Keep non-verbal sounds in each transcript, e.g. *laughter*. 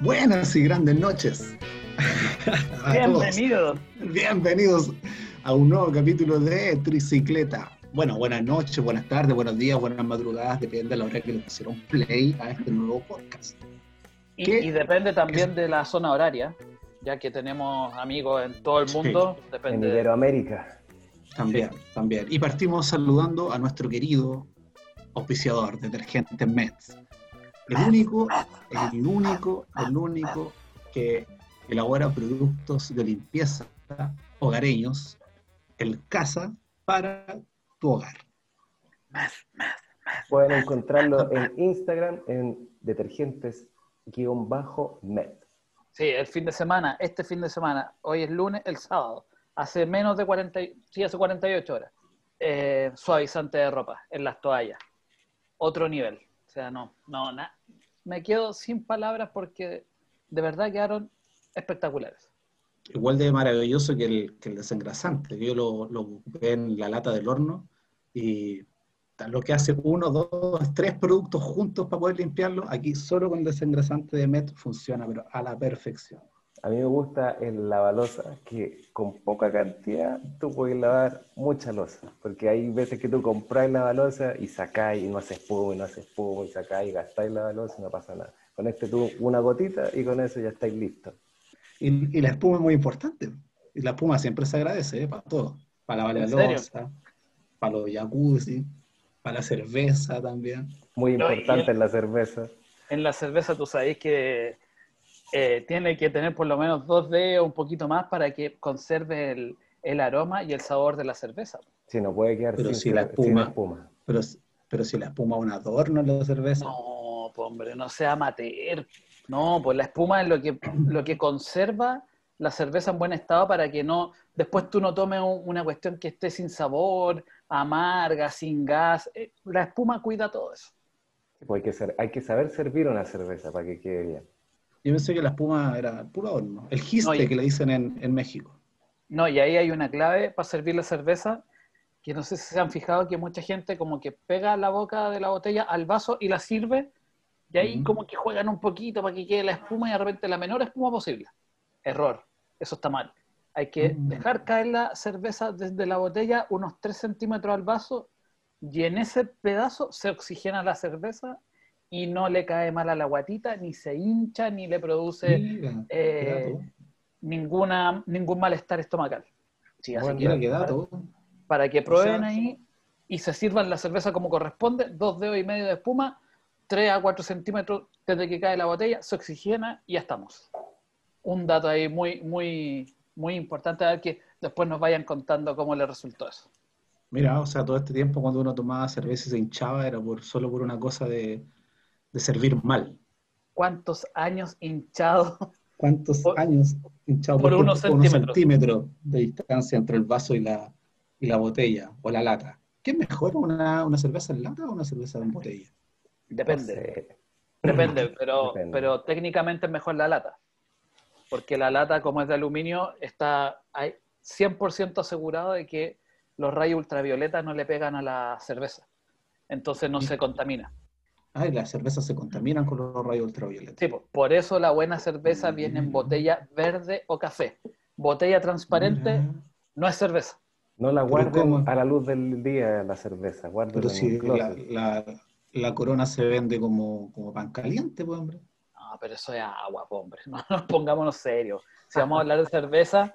Buenas y grandes noches. Bienvenidos. Bienvenidos a un nuevo capítulo de Tricicleta. Bueno, buenas noches, buenas tardes, buenos días, buenas madrugadas, depende de la hora que le pusieron play a este nuevo podcast. Y, y depende también de la zona horaria, ya que tenemos amigos en todo el mundo. En Depende de... Iberoamérica. También, también. Y partimos saludando a nuestro querido auspiciador, Detergente Mets. El único, el único, el único que elabora productos de limpieza hogareños, el Casa para tu hogar. Pueden encontrarlo en Instagram en detergentes-med. Sí, el fin de semana, este fin de semana, hoy es lunes, el sábado, hace menos de 40, y- sí, hace 48 horas, eh, suavizante de ropa en las toallas. Otro nivel. O sea, no, no, na- me quedo sin palabras porque de verdad quedaron espectaculares. Igual de maravilloso que el, que el desengrasante. Yo lo, lo en la lata del horno y lo que hace uno, dos, tres productos juntos para poder limpiarlo, aquí solo con el desengrasante de Met funciona, pero a la perfección. A mí me gusta el lavalosa, que con poca cantidad tú puedes lavar mucha losa. Porque hay veces que tú compras lavalosa y sacáis y no hace espuma y no hace espuma y sacáis y gastáis lavalosa y no pasa nada. Con este tú una gotita y con eso ya estáis listos. Y, y la espuma es muy importante. Y la espuma siempre se agradece, ¿eh? para todo. Para lavar la ¿En serio? losa, para los jacuzzi, para la cerveza también. Muy No, importante en la cerveza. En la cerveza tú sabéis que eh, tiene que tener por lo menos dos dedos, un poquito más, para que conserve el, el aroma y el sabor de la cerveza. Si no puede quedar Pero sin, si la sin espuma- espuma. Pero, pero si la espuma es un adorno en la cerveza, No, pues, hombre, no sea amateur. No, pues la espuma es lo que, *clears throat* lo que conserva la cerveza en buen estado para que no, después tú no tomes un- una cuestión que esté sin sabor, amarga, sin gas. Eh, La espuma cuida todo eso. Pues hay, que ser- hay que saber servir una cerveza para que quede bien. Yo pensé que la espuma era puro adorno. El giste No, y- que le dicen en, en México. No, y ahí hay una clave para servir la cerveza, que no sé si se han fijado que mucha gente como que pega la boca de la botella al vaso y la sirve, y ahí como que juegan un poquito para que quede la espuma y de repente la menor espuma posible. Error, eso está mal. Hay que Mm. dejar caer la cerveza desde la botella unos 3 centímetros al vaso y en ese pedazo se oxigena la cerveza y no le cae mal a la guatita, ni se hincha, ni le produce Mira, eh, ninguna, ningún malestar estomacal. Sí, así Bueno, que para que prueben sea- ahí y se sirvan la cerveza como corresponde, dos dedos y medio de espuma, 3 a 4 centímetros desde que cae la botella, se oxigena y ya estamos. Un dato ahí muy, muy, muy importante, a ver que después nos vayan contando cómo les resultó eso. Mira, o sea, todo este tiempo cuando uno tomaba cerveza y se hinchaba era por, solo por una cosa de, de servir mal. ¿Cuántos años hinchados? *laughs* ¿Cuántos Por- años hinchado por unos centímetros. centímetros de distancia entre el vaso y la, y la botella o la lata? ¿Qué es mejor, una, una cerveza en lata o una cerveza en botella? Depende. No sé. Depende, *clears throat* pero, Depende. pero técnicamente es mejor la lata. Porque la lata, como es de aluminio, está hay 100% asegurado de que los rayos ultravioletas no le pegan a la cerveza. Entonces no se contamina. Ay, las cervezas se contaminan con los rayos ultravioletas. Sí, po, por eso la buena cerveza viene en botella verde o café. Botella transparente no es cerveza. No la guarden a la luz del día la cerveza, Pero si la, closet. la- la corona se vende como, como pan caliente, pues, hombre. No, pero eso es agua, po, hombre. *laughs* No nos pongámonos serios. Si vamos a hablar de cerveza,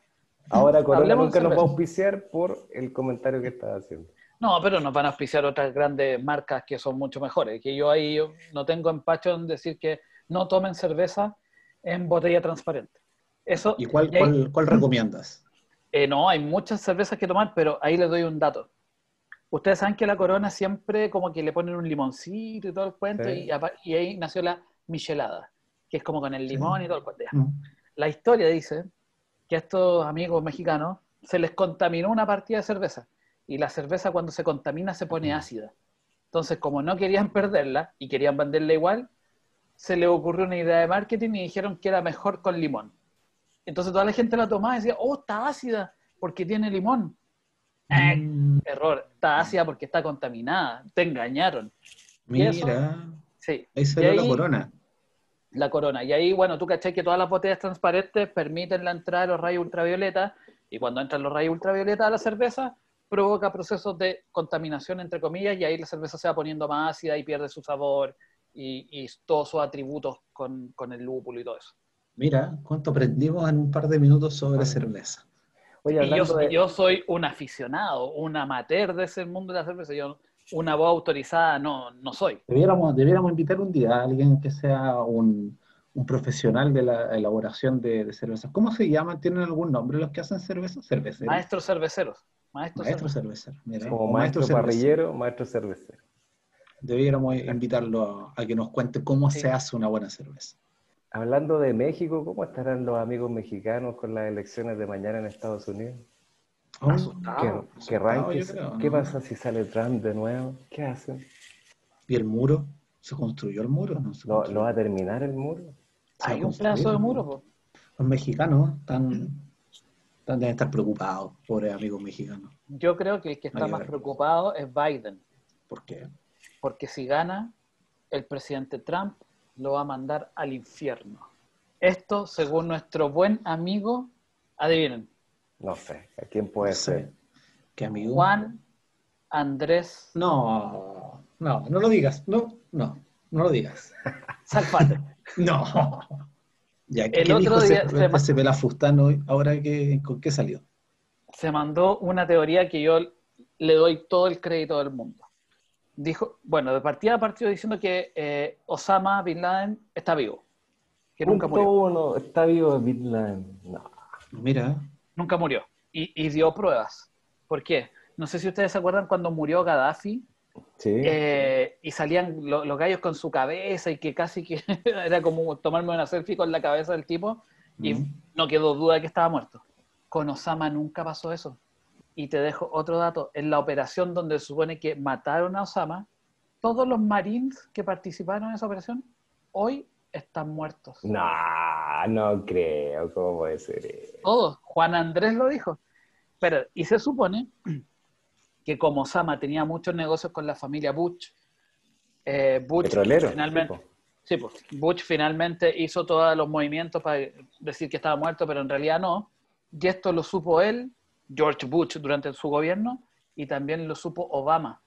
Ahora Corona nunca nos va a auspiciar por el comentario que estaba haciendo. No, pero nos van a auspiciar otras grandes marcas que son mucho mejores. Que yo ahí yo no tengo empacho en decir que no tomen cerveza en botella transparente. Eso, ¿Y cuál, y ahí- cuál, cuál recomiendas? eh, no, hay muchas cervezas que tomar, pero ahí les doy un dato. Ustedes saben que la corona siempre como que le ponen un limoncito y todo el cuento, Sí. y, ahí nació la michelada, que es como con el limón y todo el cuento. Mm. La historia dice que a estos amigos mexicanos se les contaminó una partida de cerveza. Y la cerveza cuando se contamina se pone ácida. Entonces, como no querían perderla y querían venderla igual, se les ocurrió una idea de marketing y dijeron que era mejor con limón. Entonces toda la gente la tomaba y decía, oh, está ácida porque tiene limón. Eh, Mm, error, está ácida porque está contaminada, te engañaron. Mira, Sí, ahí salió Y la corona. la corona. Y ahí, bueno, tú caché que todas las botellas transparentes permiten la entrada de los rayos ultravioleta y cuando entran los rayos ultravioleta a la cerveza provoca procesos de contaminación, entre comillas, y ahí la cerveza se va poniendo más ácida y pierde su sabor y, y todos sus atributos con, con el lúpulo y todo eso. Mira, cuánto aprendimos en un par de minutos sobre cerveza. Oye, Y hablando yo, de... yo soy un aficionado, un amateur de ese mundo de la cerveza. Yo una voz autorizada no, no soy. Debiéramos, debiéramos invitar un día a alguien que sea un, un profesional de la elaboración de, de cervezas. ¿Cómo se llaman? ¿Tienen algún nombre los que hacen cerveza? Cerveceros. Maestros cerveceros. Maestro cerveceros. cervecero. Mira, Como maestro cervecero. parrillero, maestro cervecero. Debiéramos invitarlo a, a que nos cuente cómo Sí. se hace una buena cerveza. Hablando de México, ¿cómo estarán los amigos mexicanos con las elecciones de mañana en Estados Unidos? Oh, Asustado. ¿Qué, asustado, creo, ¿Qué ¿no? pasa si sale Trump de nuevo? ¿Qué hacen? ¿Y el muro? ¿Se construyó el muro? ¿No se ¿Lo, va a terminar el muro? Hay un pedazo de muro. Los mexicanos están- deben estar preocupados, pobres amigos mexicanos. Yo creo que el que está más ver. preocupado es Biden, ¿Por qué? porque si gana, el presidente Trump lo va a mandar al infierno. Esto, según nuestro buen amigo, adivinen, No sé, ¿a quién puede No sé. ser? ¿Qué amigo? Juan Andrés No, no, no lo digas. No, no, no lo digas. Salfate. *laughs* No. Ya, ¿qué El otro dijo día se ese pelafustano hoy? ahora que, con qué salió? Se mandó una teoría que yo le doy todo el crédito del mundo. Dijo, bueno, de partida partió diciendo que eh, Osama Bin Laden está vivo, que nunca Punto murió. uno, ¿está vivo Bin Laden? No. Mira, nunca murió. Y, y dio pruebas. ¿Por qué? No sé si ustedes se acuerdan cuando murió Gaddafi ¿Sí? eh, y salían lo- los gallos con su cabeza y que casi que *laughs* era como tomarme una selfie con la cabeza del tipo y Mm. no quedó duda que estaba muerto. Con Osama nunca pasó eso. Y te dejo otro dato. En la operación donde se supone que mataron a Osama, todos los marines que participaron en esa operación hoy están muertos. No, no creo, ¿cómo puede ser? Todos. Juan Andrés lo dijo. Pero, y se supone que como Osama tenía muchos negocios con la familia Bush, eh, Petrolero. finalmente, tipo. sí, pues, Bush finalmente hizo todos los movimientos para decir que estaba muerto, pero en realidad no. Y esto lo supo él, George Bush, durante su gobierno, y también lo supo Obama.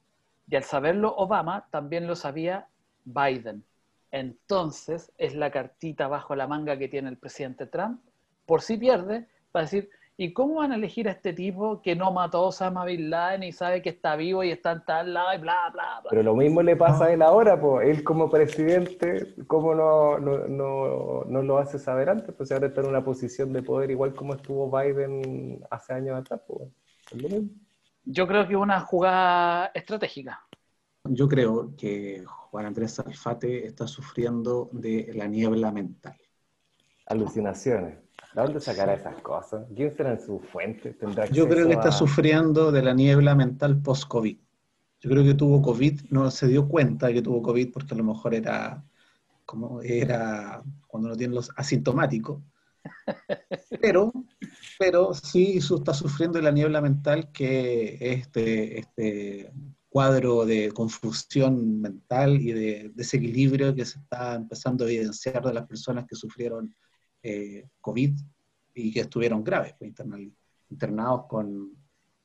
Y al saberlo Obama, también lo sabía Biden. Entonces, es la cartita bajo la manga que tiene el presidente Trump, por si pierde, para decir, ¿y cómo van a elegir a este tipo que no mató a Osama Bin Laden y sabe que está vivo y está en tal lado y bla, bla, bla? Pero lo mismo le pasa a él ahora, pues. Él como presidente, ¿cómo no, no, no, no lo hace saber antes? Pues ahora está en una posición de poder igual como estuvo Biden hace años atrás, pues. Es lo mismo. Yo creo que es una jugada estratégica. yo creo que Juan Andrés Salfate está sufriendo de la niebla mental. Alucinaciones. ¿De dónde sacará esas cosas? ¿Quién será en su fuente? ¿Tendrá Yo creo que está sufriendo de la niebla mental post-COVID. Yo creo que tuvo COVID, no se dio cuenta que tuvo COVID porque a lo mejor era como era cuando uno tiene los asintomáticos. Pero, pero sí su- está sufriendo de la niebla mental que es este, este cuadro de confusión mental y de desequilibrio que se está empezando a evidenciar de las personas que sufrieron eh, COVID y que estuvieron graves, pues, internados con,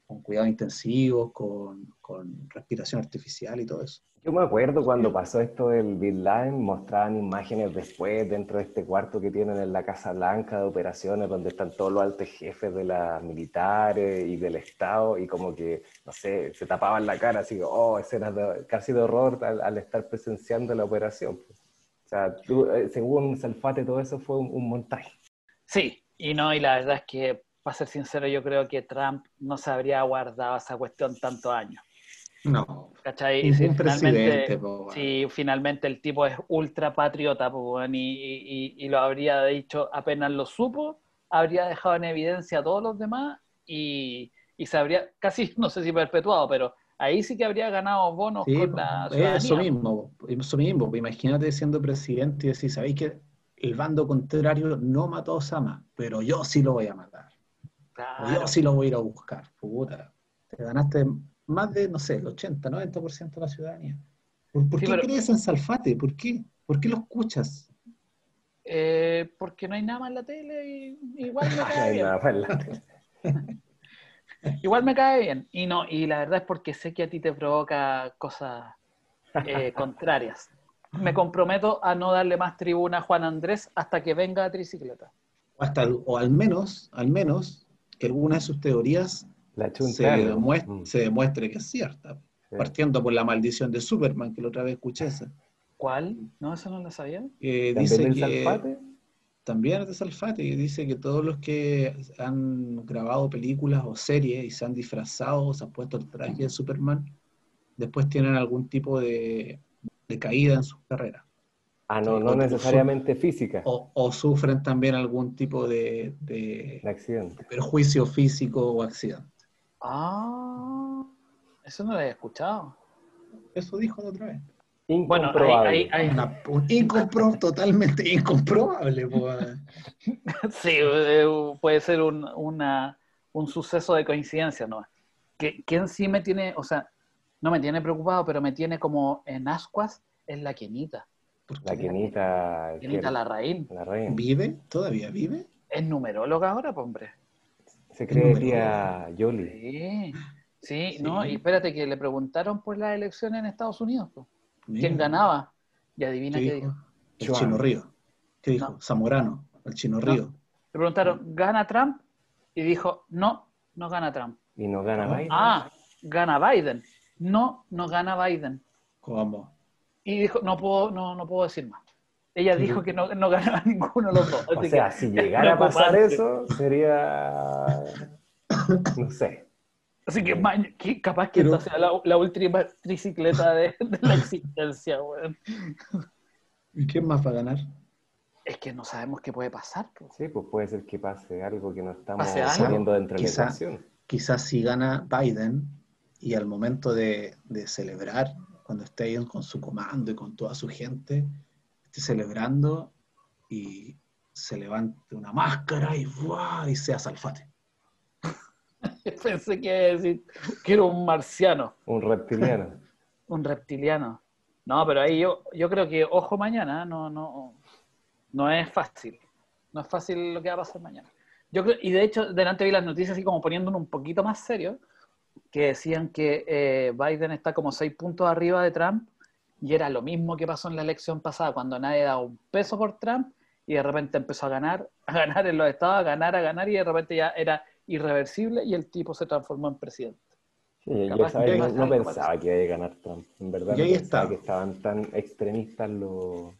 con cuidados intensivos, con, con respiración artificial y todo eso. Yo me acuerdo cuando pasó esto del Bin Laden, mostraban imágenes después dentro de este cuarto que tienen en la Casa Blanca de operaciones, donde están todos los altos jefes de las militares y del Estado, y como que, no sé, se tapaban la cara, así, oh, escenas de- casi de horror al, al estar presenciando la operación. pues. O sea, tú, eh, según Salfate, todo eso fue un, un montaje. Sí, y no, y la verdad es que, para ser sincero, yo creo que Trump no se habría guardado esa cuestión tantos años. No, ¿Cachai? Y si presidente, finalmente, po, si finalmente el tipo es ultra patriota po, y, y- y lo habría dicho apenas lo supo, habría dejado en evidencia a todos los demás y, y se habría, casi *laughs* no sé si perpetuado, pero ahí sí que habría ganado bonos Sí, con la eso ciudadanía. mismo, po, eso mismo. Imagínate siendo presidente y decir, ¿sabéis que el bando contrario no mató a Osama? Pero yo sí lo voy a matar. Claro. yo sí lo voy a ir a buscar. Puta. Te ganaste más de, no sé, el 80, 90% de la ciudadanía. ¿Por, por Sí, qué pero- crees en Salfate? ¿Por qué? ¿Por qué lo escuchas? Eh, porque no hay nada más en la tele y igual No hay nada más en la tele. *laughs* Igual me cae bien. Y no, y la verdad es porque sé que a ti te provoca cosas eh, *laughs* contrarias. Me comprometo a no darle más tribuna a Juan Andrés hasta que venga a tricicleta. O, hasta, o al menos, al menos, que alguna de sus teorías La se, Mm, se demuestre que es cierta. sí. Partiendo por la maldición de Superman, que la otra vez escuché esa. ¿Cuál? No, eso no lo sabía. ¿También dice que? También es de Salfate, que dice que todos los que han grabado películas o series y se han disfrazado, o se han puesto el traje de Superman, después tienen algún tipo de, de caída en sus carreras. Ah, no, no o- necesariamente física. O, o sufren también algún tipo de, de accidente. perjuicio físico o accidente. Ah, eso no lo había escuchado. Eso dijo la otra vez. Bueno, ahí, ahí- Una- un incompro- totalmente incomprobable. pues. *laughs* sí, eh, puede ser un, una- un suceso de coincidencia, ¿no? Que, ¿Quién sí me tiene, o sea, no me tiene preocupado, pero me tiene como en ascuas, es la. ¿Por La qué? Kenita. Kenita que- Larraín. La reina. ¿Vive? ¿Todavía vive? Es numeróloga ahora, pues, hombre. Se cree tía Yoli. Sí, sí, Sí. no, y espérate que le preguntaron por las elecciones en Estados Unidos, pues, quién Mira. ganaba. Y adivina ¿Qué qué dijo? dijo. El. Chino Río. ¿Qué dijo? No. Zamorano, el Chino No. Río. Le preguntaron, ¿gana Trump? Y dijo, no, no gana Trump. Y no gana Ah. Biden. Ah, gana Biden. No, no gana Biden. ¿Cómo? Y dijo, no puedo, no, no puedo decir más. Ella dijo que no, no ganaba *laughs* ninguno de los dos. O sea, que- si llegara a *laughs* pasar eso, sería. No sé. Así que capaz que Pero- esta sea la, la última tricicleta de, de la existencia, weón. ¿Y quién más va a ganar? Es que no sabemos qué puede pasar. pues. Sí, pues puede ser que pase algo que no estamos sabiendo dentro de la ecuación. Quizás si gana Biden y al momento de, de celebrar, cuando esté ahí con su comando y con toda su gente, esté celebrando y se levante una máscara y, ¡buah! y sea Salfate. *laughs* Pensé que iba a decir que era un marciano, Un reptiliano. *laughs* un reptiliano. No, pero ahí yo, yo creo que, ojo mañana, no, no, no es fácil. No es fácil lo que va a pasar mañana. Yo creo, y de hecho, delante vi las noticias así como poniéndonos un poquito más serio, que decían que eh, Biden está como seis puntos arriba de Trump, y era lo mismo que pasó en la elección pasada, cuando nadie daba un peso por Trump, y de repente empezó a ganar, *laughs* a ganar en los estados, a ganar, a ganar, y de repente ya era irreversible, y el tipo se transformó en presidente. No, no pensaba que iba a ganar Trump. En verdad, Y no ahí pensaba está. que estaban tan extremistas los,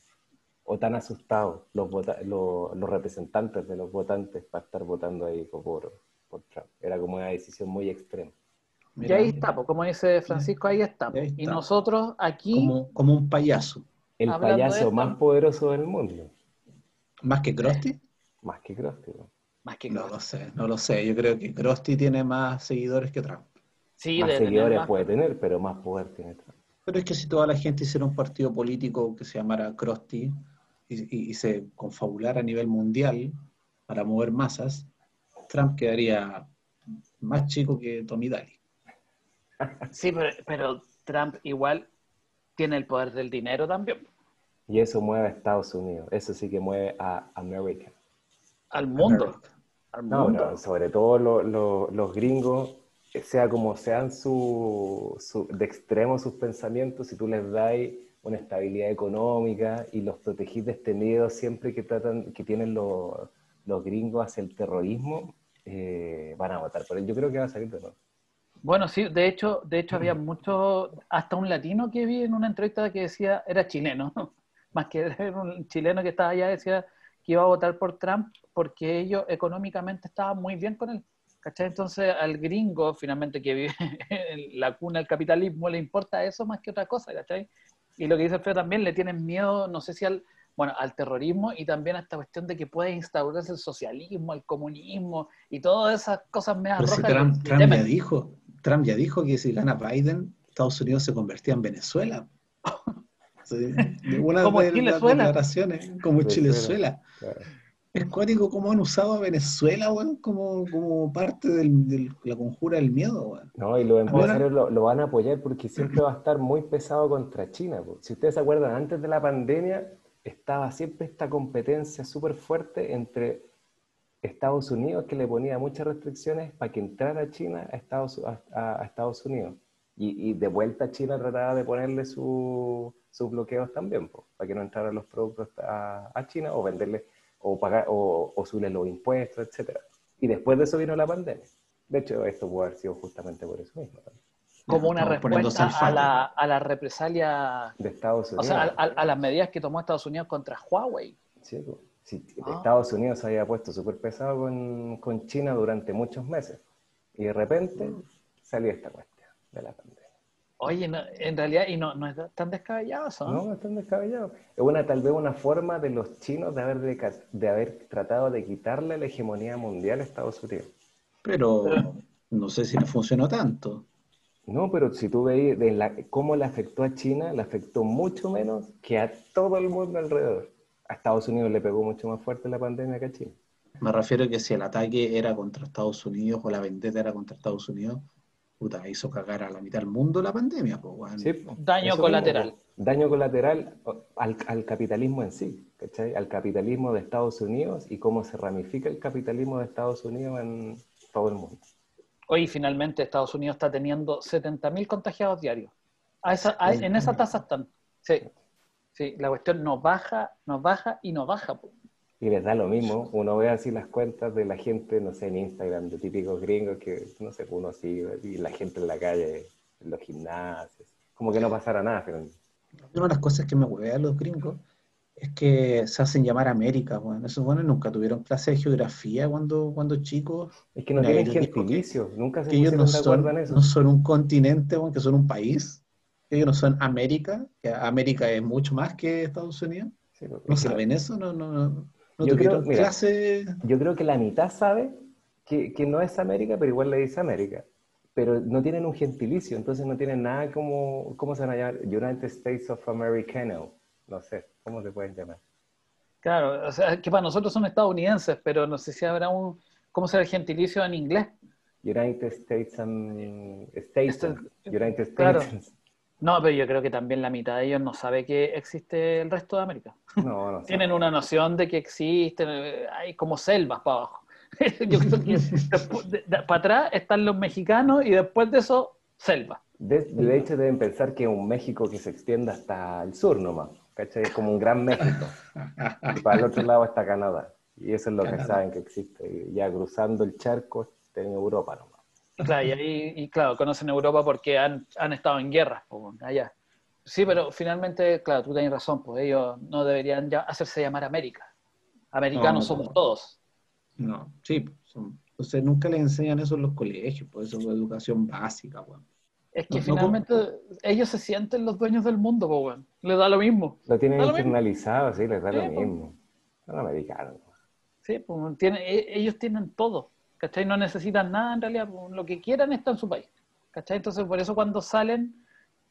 o tan asustados los, vota- los, los representantes de los votantes para estar votando ahí por, por Trump. Era como una decisión muy extrema. y ahí está, pues, como dice Francisco, ahí está. Ahí Y está. nosotros aquí, Como, como un payaso. El payaso más poderoso del mundo. ¿Más que Krusty? Más que Krusty. ¿no? Más que No lo sé, no lo sé. Yo creo que Krusty tiene más seguidores que Trump. Sí, más de tener seguidores más- puede tener, pero más poder tiene Trump. Pero es que si toda la gente hiciera un partido político que se llamara Krusty y, y- y se confabulara a nivel mundial para mover masas, Trump quedaría más chico que Tommy Daly. *laughs* Sí, pero, pero Trump igual tiene el poder del dinero también. Y eso mueve a Estados Unidos. Eso sí que mueve a América. Al mundo. America. Al No, pero sobre todo lo- lo- los gringos, sea como sean su, su- de extremo sus pensamientos, si tú les das una estabilidad económica y los protegís de este miedo siempre que tratan, que tienen los, los gringos hacia el terrorismo, eh, van a votar por él. Yo creo que va a salir de nuevo. Bueno, sí, de hecho, de hecho había mucho, hasta un latino que vi en una entrevista que decía, era chileno, *laughs* más que era un chileno que estaba allá, decía que iba a votar por Trump porque ellos económicamente estaban muy bien con él. ¿Cachai? Entonces al gringo, finalmente, que vive *laughs* en la cuna del capitalismo, le importa eso más que otra cosa, ¿cachai? Y lo que dice Alfredo también, le tienen miedo, no sé si al, bueno, al terrorismo y también a esta cuestión de que puede instaurarse el socialismo, el comunismo y todas esas cosas me Pero si rojas. Trump, Trump ya dijo, Trump ya dijo que si gana Biden, Estados Unidos se convertía en Venezuela. Sí, de una Como de las declaraciones, como. Chilezuela. Claro. Es cuático cómo han usado a Venezuela, weón, como, como parte del- de la conjura del miedo, weón. No, y los empresarios lo, lo van a apoyar porque siempre va a estar muy pesado contra China. Si ustedes se acuerdan, antes de la pandemia estaba siempre esta competencia súper fuerte entre Estados Unidos, que le ponía muchas restricciones para que entrara China a Estados, a, a- a Estados Unidos. Y, y de vuelta China trataba de ponerle su- sus bloqueos también, po, para que no entraran los productos a, a China o venderle o pagar o, o subirle los impuestos, etcétera. Y después de eso vino la pandemia. De hecho, esto puede haber sido justamente por eso mismo, también, Como una respuesta a la, a la represalia, de Estados o Unidos. sea, a, a- a las medidas que tomó Estados Unidos contra Huawei. Sí, Ah. Estados Unidos se había puesto súper pesado con, con China durante muchos meses. Y de repente salió esta cuestión de la pandemia. Oye, no- en realidad, y no, no es tan descabellado eso, ¿no? No, no están descabellados. Es una, tal vez una forma de los chinos de haber, de haber tratado de quitarle la hegemonía mundial a Estados Unidos. Pero Pero- no sé si le funcionó tanto. No, pero si tú veis de la- cómo le afectó a China, le afectó mucho menos que a todo el mundo alrededor. A Estados Unidos le pegó mucho más fuerte la pandemia que a China. Me refiero a que si el ataque era contra Estados Unidos o la vendetta era contra Estados Unidos, puta, hizo cagar a la mitad del mundo la pandemia, pues. Sí. Daño Eso colateral. mismo. Daño colateral al, al capitalismo en sí, ¿cachai? Al capitalismo de Estados Unidos y cómo se ramifica el capitalismo de Estados Unidos en todo el mundo. Hoy finalmente Estados Unidos está teniendo 70.000 contagiados diarios. A esa- a- en esa tasa están. Sí. Sí, la cuestión nos baja, nos baja y nos baja. Y les da lo mismo, uno ve así las cuentas de la gente, no sé, en Instagram, de típicos gringos que, no sé, uno sigue, y la gente en la calle, en los gimnasios, como que no pasara nada, pero Una de las cosas que me huevea a los gringos es que se hacen llamar América, weón. Esos buenos nunca tuvieron clase de geografía cuando, cuando chicos. es que no tienen gentilicio, nunca se Que ellos no son, eso. no son un continente, weón, que son un país. Ellos no son América, que América es mucho más que Estados Unidos. Sí, pues, ¿No es que no- saben eso? No, no, no, no Yo creo- mira, clase. Yo creo que la mitad sabe que, que no es América, pero igual le dice América. Pero no tienen un gentilicio, entonces no tienen nada como, ¿cómo se van a llamar? United States of Americano. No sé, ¿cómo se pueden llamar? Claro, o sea, que para nosotros son estadounidenses, pero no sé si habrá un. ¿Cómo será el gentilicio en inglés? United States and States. Esto- United States. claro. No, pero yo creo que también la mitad de ellos no sabe que existe el resto de América. *laughs* No, no *laughs* sé. Tienen una noción de que existen, eh, hay como selvas para abajo. *laughs* yo creo que despu- de- de- para atrás están los mexicanos y después de eso, selva. De, de hecho, deben pensar que es un México que se extiende hasta el sur nomás. ¿Cachai? Es como un gran México. Y para el otro lado está Canadá. Y eso es lo que saben que existe. Ya cruzando el charco en Europa nomás. Claro, y ahí, y claro, conocen Europa porque han, han estado en guerra allá. Sí, pero finalmente, claro, tú tienes razón, pues ellos no deberían ya hacerse llamar América. Americanos No, no, somos no. todos. No, sí. son- Entonces nunca les enseñan eso en los colegios, pues eso es educación básica, weón. Es que No, no finalmente ellos se sienten los dueños del mundo, pues, weón. Les da lo mismo. Lo tienen mismo. internalizado, sí, les da Sí, lo pues. mismo. Son americanos. Sí, pues, tienen- e- ellos tienen todo, ¿cachai? No necesitan nada en realidad, lo que quieran está en su país, ¿cachai? Entonces por eso cuando salen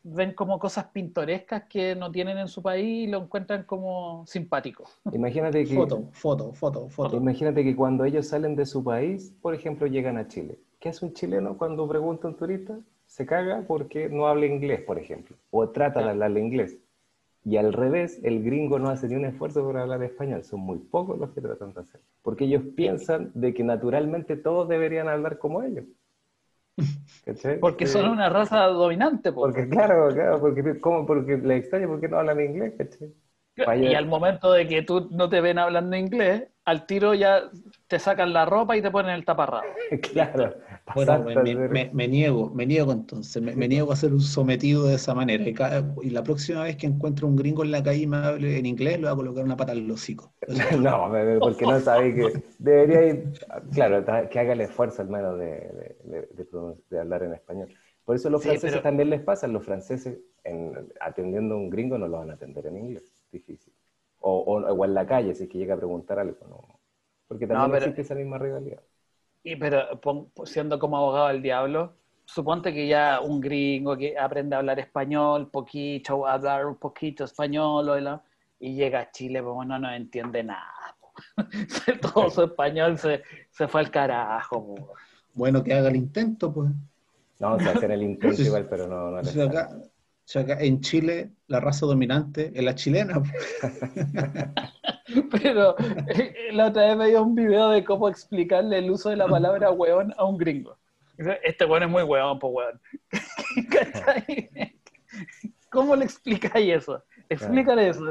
ven como cosas pintorescas que no tienen en su país y lo encuentran como simpático. Imagínate que, Foto, foto, foto, foto. imagínate que cuando ellos salen de su país, por ejemplo, llegan a Chile. ¿Qué hace un chileno cuando pregunta a un turista? Se caga porque no habla inglés, por ejemplo, o trata de hablarle inglés. Y al revés, el gringo no hace ni un esfuerzo por hablar español. Son muy pocos los que tratan de hacer. Porque ellos piensan de que naturalmente todos deberían hablar como ellos. *laughs* ¿Cachai? Porque Eh, son una raza dominante. Porque claro, claro, porque, ¿cómo? porque les extraña porque no hablan inglés, ¿cachai? Y al momento de que tú no te ven hablando inglés, al tiro ya te sacan la ropa y te ponen el taparrabo. *laughs* claro. Bueno, me, me- me- niego, me niego entonces, me, me niego a ser un sometido de esa manera. Y, cada- y la próxima vez que encuentre un gringo en la calle y me hable en inglés, le voy a colocar una pata al hocico. *laughs* No, porque no sabéis que *laughs* debería ir, claro, que haga el esfuerzo al menos de, de- de- de hablar en español. Por eso los Sí, franceses pero- también les pasa, los franceses en- atendiendo a un gringo no lo van a atender en inglés, difícil. O, o, o en la calle, si es que llega a preguntar algo, ¿no? Porque también No, pero- existe esa misma rivalidad. Y pero pon- siendo como abogado del diablo, suponte que ya un gringo que aprende a hablar español, poquito, a hablar un poquito español, o la- y llega a Chile, pues no, no entiende nada. *laughs* Todo su español se, se fue al carajo. po. Bueno, que haga el intento, pues. No, se hacen el intento *laughs* igual, pero no, no O les sea, sale. acá, o sea, en Chile la raza dominante es la chilena. *laughs* Pero eh, la otra vez veía un video de cómo explicarle el uso de la palabra weón a un gringo. Este weón es muy weón, pues weón. *laughs* ¿Cómo le explicáis eso? Explícale eso.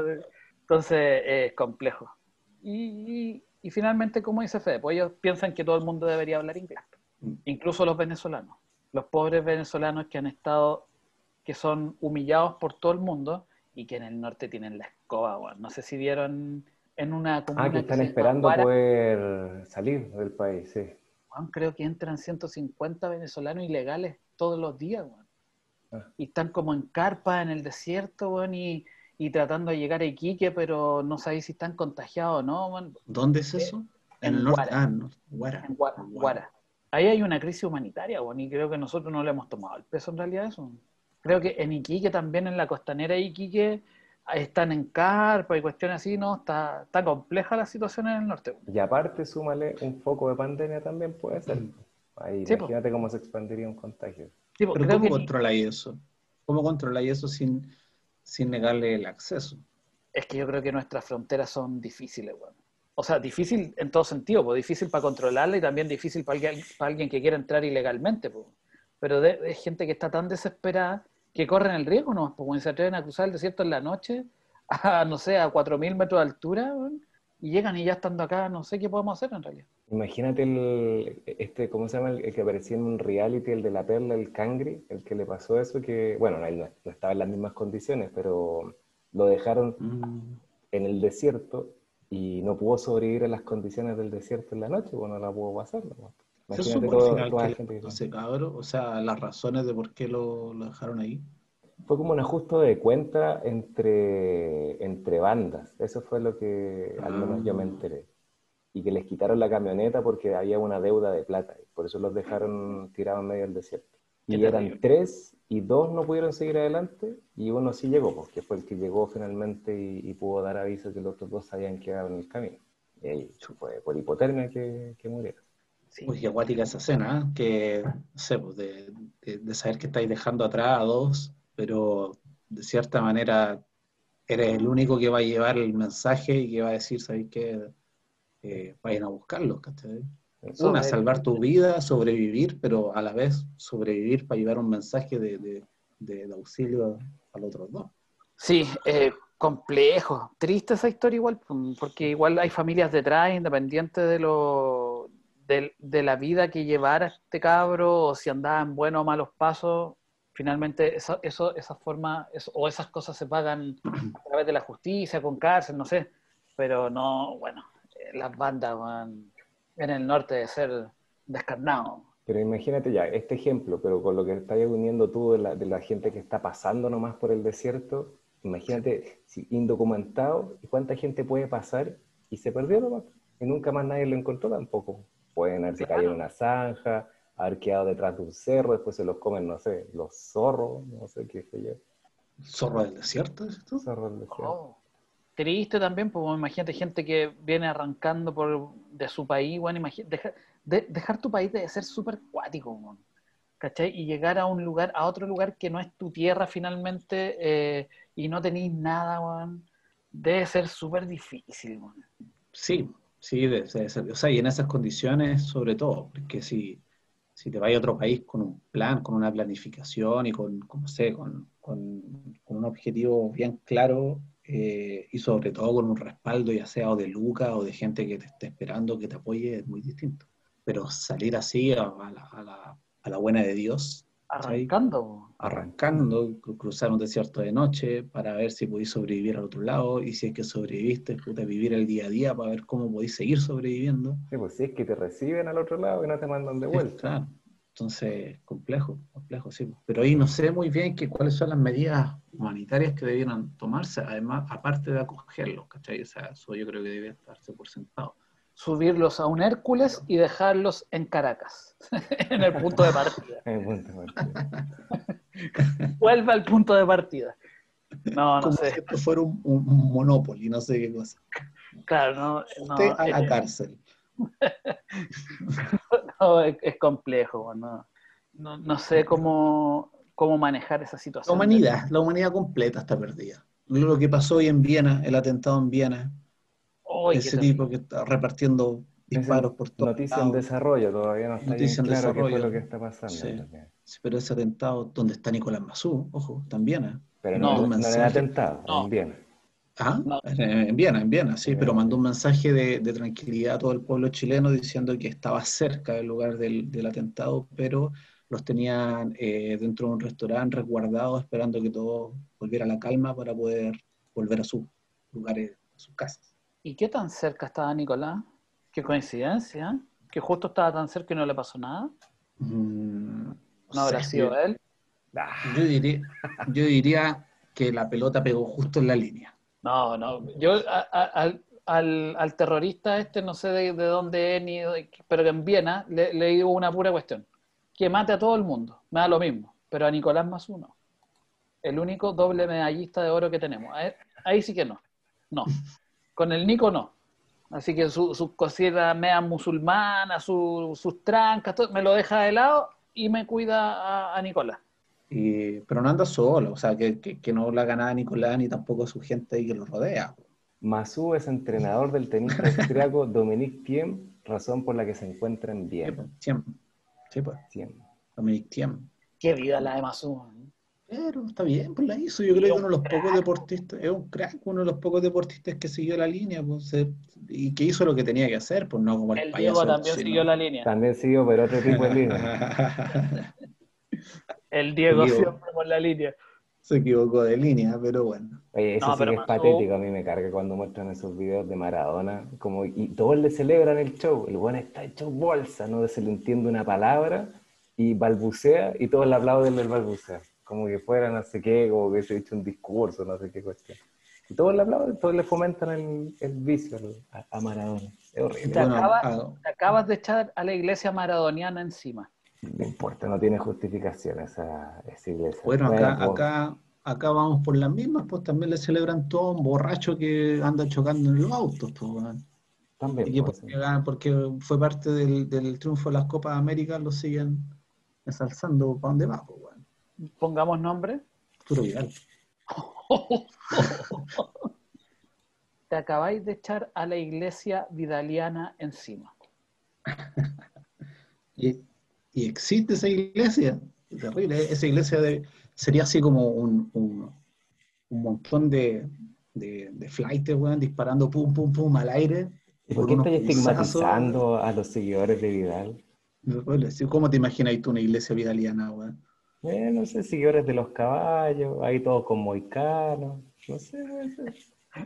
Entonces, es complejo. Y, y- y finalmente, como dice Fede, pues ellos piensan que todo el mundo debería hablar inglés. Incluso los venezolanos. Los pobres venezolanos que han estado, que son humillados por todo el mundo y que en el norte tienen la escoba, weón. No sé si vieron en una comuna Ah, que están esperando Guara, poder salir del país, sí. weón, creo que entran 150 venezolanos ilegales todos los días, weón. Ah. Y están como en carpa en el desierto, weón, y, y tratando de llegar a Iquique, pero no sabéis si están contagiados o no, weón. ¿Dónde es eso? En en el norte. Guara. Ah, no, Guara. En Guara, Guara. Ahí hay una crisis humanitaria, weón, y creo que nosotros no le hemos tomado el peso en realidad a eso. Creo que en Iquique también, en la costanera de Iquique, están en carpa y cuestiones así, ¿no? Está, está compleja la situación en el norte. Y aparte, súmale un foco de pandemia también puede ser. Ahí, Sí, po. imagínate cómo se expandiría un contagio. Sí, Pero ¿cómo ni- controláis eso? ¿Cómo controláis eso sin, sin negarle el acceso? es que yo creo que nuestras fronteras son difíciles, weón. O sea, difícil en todo sentido, pues difícil para controlarla y también difícil para alguien, para alguien que quiera entrar ilegalmente, pues. Pero de, de gente que está tan desesperada que corren el riesgo, ¿no? Pues se atreven a cruzar el desierto en la noche a, *laughs* no sé, a 4.000 metros de altura, y llegan y ya estando acá, no sé qué podemos hacer en realidad. Imagínate el, este, ¿cómo se llama? El, el que aparecía en un reality, el de la perla, el cangri, el que le pasó eso, que, bueno, él no, no estaba en las mismas condiciones, pero lo dejaron Mm. en el desierto y no pudo sobrevivir a las condiciones del desierto en la noche, bueno, no la pudo pasar. ¿no? ¿Se Imagínate supo al todo- final toda la qué gente le que- ese cabro? O sea, las razones de por qué lo, lo dejaron ahí. Fue como un ajuste de cuenta entre, entre bandas. Eso fue lo que al menos yo me Ah. enteré. Y que les quitaron la camioneta porque había una deuda de plata. Y por eso los dejaron tirados en medio del desierto. Y eran tres y dos no pudieron seguir adelante y uno sí llegó, porque fue el que llegó finalmente y, y pudo dar aviso que los otros dos habían quedado en el camino. Y ahí fue por hipotermia que, que murieron. Sí. Qué acuática esa escena, ¿eh? que, no sé, pues, de, de- de saber que estáis dejando atrás a dos, pero de cierta manera eres el único que va a llevar el mensaje y que va a decir, ¿sabéis qué? Eh, vayan a buscarlos, ¿cachai? Una, salvar tu vida, sobrevivir, pero a la vez sobrevivir para llevar un mensaje de, de- auxilio a los otros dos. Sí, eh, complejo, triste esa historia igual, porque igual hay familias detrás, independientes de lo de, la vida que llevara este cabro, o si andaba en buenos o malos pasos, finalmente eso, eso, esa forma, o esas cosas se pagan a través de la justicia, con cárcel, no sé, pero no, bueno, eh, las bandas van en el norte de ser descarnado. Pero imagínate ya, este ejemplo, pero con lo que estás uniendo tú de la, de la gente que está pasando nomás por el desierto, imagínate si indocumentado y cuánta gente puede pasar y se perdió nomás. Y nunca más nadie lo encontró tampoco. Pueden haberse Claro. caído en una zanja, haber quedado detrás de un cerro, después se los comen, no sé, los zorros, no sé qué sé yo, Zorro del desierto, ¿dices tú? zorros del desierto. Oh. Triste también, pues imagínate gente que viene arrancando por, de su país, bueno, deja- de- dejar tu país debe ser súper cuático, weón, ¿cachai? Y llegar a un lugar, a otro lugar que no es tu tierra finalmente eh, y no tenéis nada, weón, debe ser súper difícil, weón. Sí, sí, ser- ser- o sea, y en esas condiciones sobre todo, porque si, si te vas a otro país con un plan, con una planificación y con, con, sé, con, con- con un objetivo bien claro eh, y sobre todo con un respaldo ya sea o de Luca o de gente que te esté esperando, que te apoye, es muy distinto. Pero salir así a, a la, a la- a la buena de Dios, Arrancando, arrancando, cru- cruzar un desierto de noche para ver si podéis sobrevivir al otro lado y si es que sobreviviste, puta, vivir el día a día para ver cómo podéis seguir sobreviviendo. Sí, pues si es que te reciben al otro lado y no te mandan de vuelta. Claro. Entonces, complejo, complejo, sí. Pero ahí no sé muy bien que, cuáles son las medidas humanitarias que debieran tomarse, además, aparte de acogerlos, ¿cachai? O sea, eso yo creo que debe estarse por sentado. Subirlos a un Hércules y dejarlos en Caracas, *laughs* *laughs* en el punto de partida. Vuelve al punto de partida. No, no Como sé. si esto fuera un, un, un Monopoly, no sé qué cosa. Claro, no, no, Usted a la eh, cárcel. *laughs* no, es, es complejo, no, no, no sé cómo, cómo manejar esa La situación. humanidad, la humanidad completa está perdida. Lo que pasó hoy en Viena, el atentado en Viena, Ese tipo que está repartiendo disparos por todos Noticia en desarrollo, todavía no está Noticia bien en claro qué fue desarrollo. lo que está pasando. Sí. pero ese atentado, donde está Nicolás Mazú, ojo, también. ¿eh? Pero No, no, un no, era atentado, No. en Viena. Ah, No. en, en Viena, en Viena, sí, En pero Viena. mandó un mensaje de, de tranquilidad a todo el pueblo chileno diciendo que estaba cerca del lugar del, del atentado, pero los tenían eh, dentro de un restaurante resguardados esperando que todo volviera a la calma para poder volver a sus lugares, a sus casas. ¿Y qué tan cerca estaba Nicolás? Qué coincidencia, ¿eh? que justo estaba tan cerca y no le pasó nada. Mm, No habrá sido él. Ah, Yo diría, yo diría que la pelota pegó justo en la línea. No, no. Yo a- a- al, al- al terrorista este, no sé de, de dónde es, ni de- pero que en Viena le, le digo una pura cuestión. Que mate a todo el mundo, me da lo mismo. Pero a Nicolás más uno. El único doble medallista de oro que tenemos. A él- ahí sí que no. No. Con el Nico no. Así que sus su cositas media musulmanas, su- sus trancas, todo, me lo deja de lado y me cuida a, a Nicolás. Y- pero no anda solo, o sea, que, que, que no la gana Nicolás ni tampoco su gente ahí que lo rodea. Masú es entrenador del tenista *laughs* austriaco Dominique Thiem, razón por la que se encuentra en Sí, Viena. pues, Thiem. Sí, pues, Thiem. Dominic Thiem. Qué vida la de Masú. Pero está bien, pues la hizo. Yo creo que uno de los pocos deportistas, es un crack, uno de los pocos deportistas que siguió la línea, pues, se- y que hizo lo que tenía que hacer, pues no como el, El payaso. Diego también siguió la línea. También siguió, pero otro tipo de *laughs* línea. El Diego Diego. siempre por la línea. se equivocó de línea, pero bueno. Oye, eso No, sí pero que es patético, a mí me carga cuando muestran esos videos de Maradona, como, y todos le celebran el show, el bueno está hecho bolsa, no se le entiende una palabra, y balbucea, y todos le aplauden el balbucea, como que fuera no sé qué, como que se ha hecho un discurso, no sé qué cuestión. Y todos le aplauden, todos le fomentan el, el vicio a, a Maradona. Es horrible. Te, Bueno, acaba- ah, te acabas de echar a la iglesia maradoniana encima. No importa, no tiene justificación esa, esa iglesia. Bueno, acá, acá, acá vamos por las mismas, pues también le celebran todo a un borracho que anda chocando en los autos, pues. También, Y que pues, porque, ah, porque fue parte del, del triunfo de las Copas Américas, lo siguen ensalzando para donde va, pues. Pongamos nombre. Arturo Vidal. *laughs* Te acabáis de echar a la iglesia vidaliana encima. *laughs* Y, y existe esa iglesia, terrible, ¿eh? esa iglesia de- sería así como un, un, un montón de, de, de flightes, weón, disparando pum, pum, pum al aire. ¿Y por qué pulsazos. estigmatizando a los seguidores de Vidal? ¿Cómo te imaginas tú una iglesia vidaliana, weón? Eh, no sé, seguidores de los caballos, ahí todos con moicanos, no sé, no sé.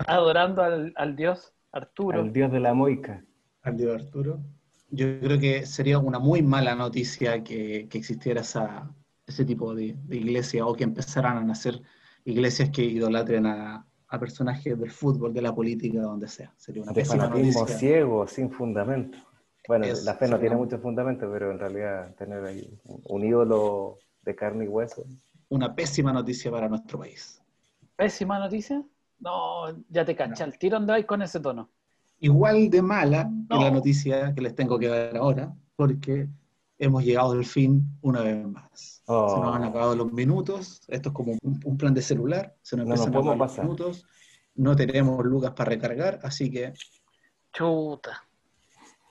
Adorando al, al dios Arturo. al dios de la moica. Al dios Arturo. Yo creo que sería una muy mala noticia que, que existiera esa, ese tipo de, de iglesia o que empezaran a nacer iglesias que idolatren a, a personajes del fútbol, de la política, donde sea. Sería una De fanatismo noticia. ciego, sin fundamento. Bueno, Es- la fe no sí, tiene ¿no? mucho fundamento, pero en realidad tener ahí un ídolo de carne y hueso. Una pésima noticia para nuestro país. Pésima noticia. No, ya te caché. Al tiro andáis con ese tono. Igual de mala que la noticia que les tengo que dar ahora, porque hemos llegado al fin una vez más. Oh. Se nos han acabado los minutos. Esto es como un, un plan de celular. Se nos No nos a acabar los pasar. minutos. No tenemos lucas para recargar, así que Chuta.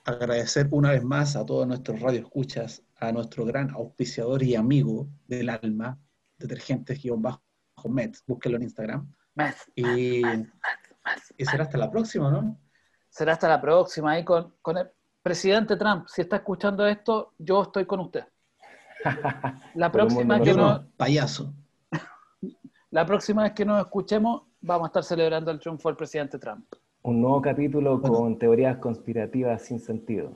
agradecer una vez más a todos nuestros radioescuchas, a nuestro gran auspiciador y amigo del alma, detergentes-mets, búsquenlo en Instagram. Y, será hasta la próxima, ¿no? Será hasta la próxima ahí con, con el presidente Trump. Si está escuchando esto, yo estoy con usted. *laughs* La próxima, que no, payaso. *laughs* la próxima vez que nos escuchemos, vamos a estar celebrando el triunfo del presidente Trump. Un nuevo capítulo con teorías conspirativas sin sentido.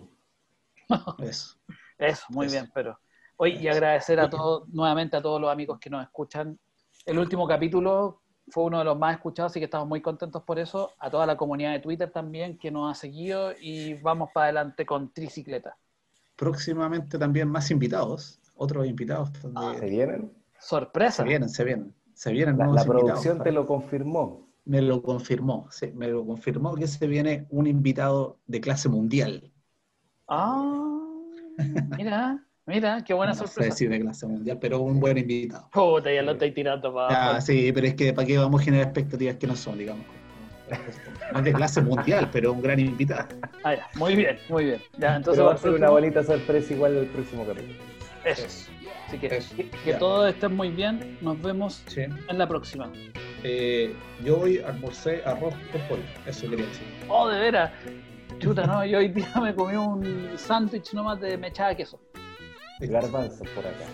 Eso. Eso, muy Eso. bien, pero hoy y agradecer a todos, nuevamente a todos los amigos que nos escuchan. El último capítulo fue uno de los más escuchados, así que estamos muy contentos por eso. A toda la comunidad de Twitter también que nos ha seguido y vamos para adelante con tricicleta. Próximamente también más invitados, otros invitados. ¿Se donde- vienen? Sorpresa. se vienen, se vienen. Se vienen La, nuevos la invitados, producción te lo confirmó. me lo confirmó, sí, me lo confirmó que se viene un invitado de clase mundial. Ah, *laughs* mira, mira, qué buena no sé sorpresa. si de clase mundial, pero un buen invitado. Puta, ya lo estáis tirando para Ah, sí, pero es que para qué vamos a generar expectativas que no son, digamos. No es de clase mundial, pero un gran invitado. Ah, ya, muy bien, muy bien. Ya, entonces Pero va a ser una bonita sorpresa igual el próximo capítulo. Eso. Así que, Eso, que, todos estén muy bien. Nos vemos Sí. en la próxima. Eh, yo hoy almorcé arroz con pollo, eso quería decir. Oh, de veras. Chuta, no, yo hoy día me comí un sándwich nomás de mechada de queso. Garbanzos por acá.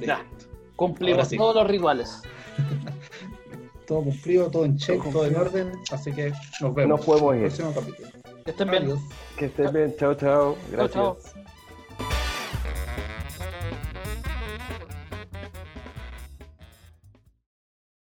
Ya. Cumplimos sí. todos los rituales. *laughs* Todo cumplido, todo en check, Todo todo en orden, así que nos vemos. Nos podemos ir. próximo capítulo. Que estén bien. Que estés bien. Chao, chao. Chao, chao. Gracias.